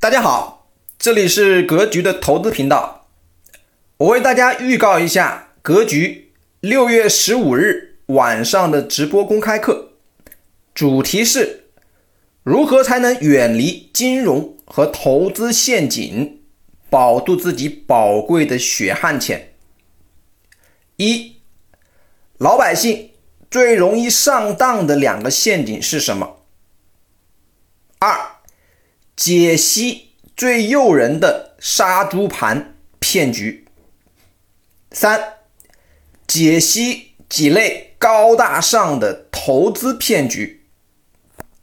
大家好，这里是格局的投资频道。我为大家预告一下格局六月十五日晚上的直播公开课，主题是如何才能远离金融和投资陷阱，保住自己宝贵的血汗钱。一，老百姓最容易上当的两个陷阱是什么？解析最诱人的杀猪盘骗局。三，解析几类高大上的投资骗局。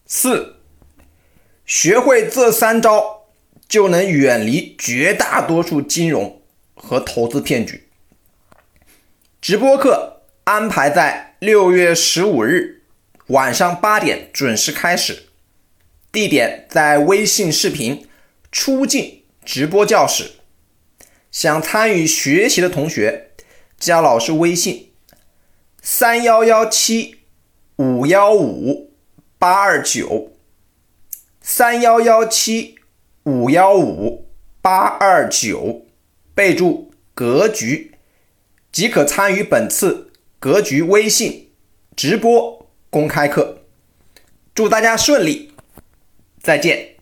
四，学会这三招，就能远离绝大多数金融和投资骗局。直播课安排在六月十五日晚上八点准时开始。地点在微信视频出镜直播教室，想参与学习的同学，加老师微信：三幺幺七五幺五八二九，三幺幺七五幺五八二九，备注“格局”，即可参与本次格局微信直播公开课。祝大家顺利！再见。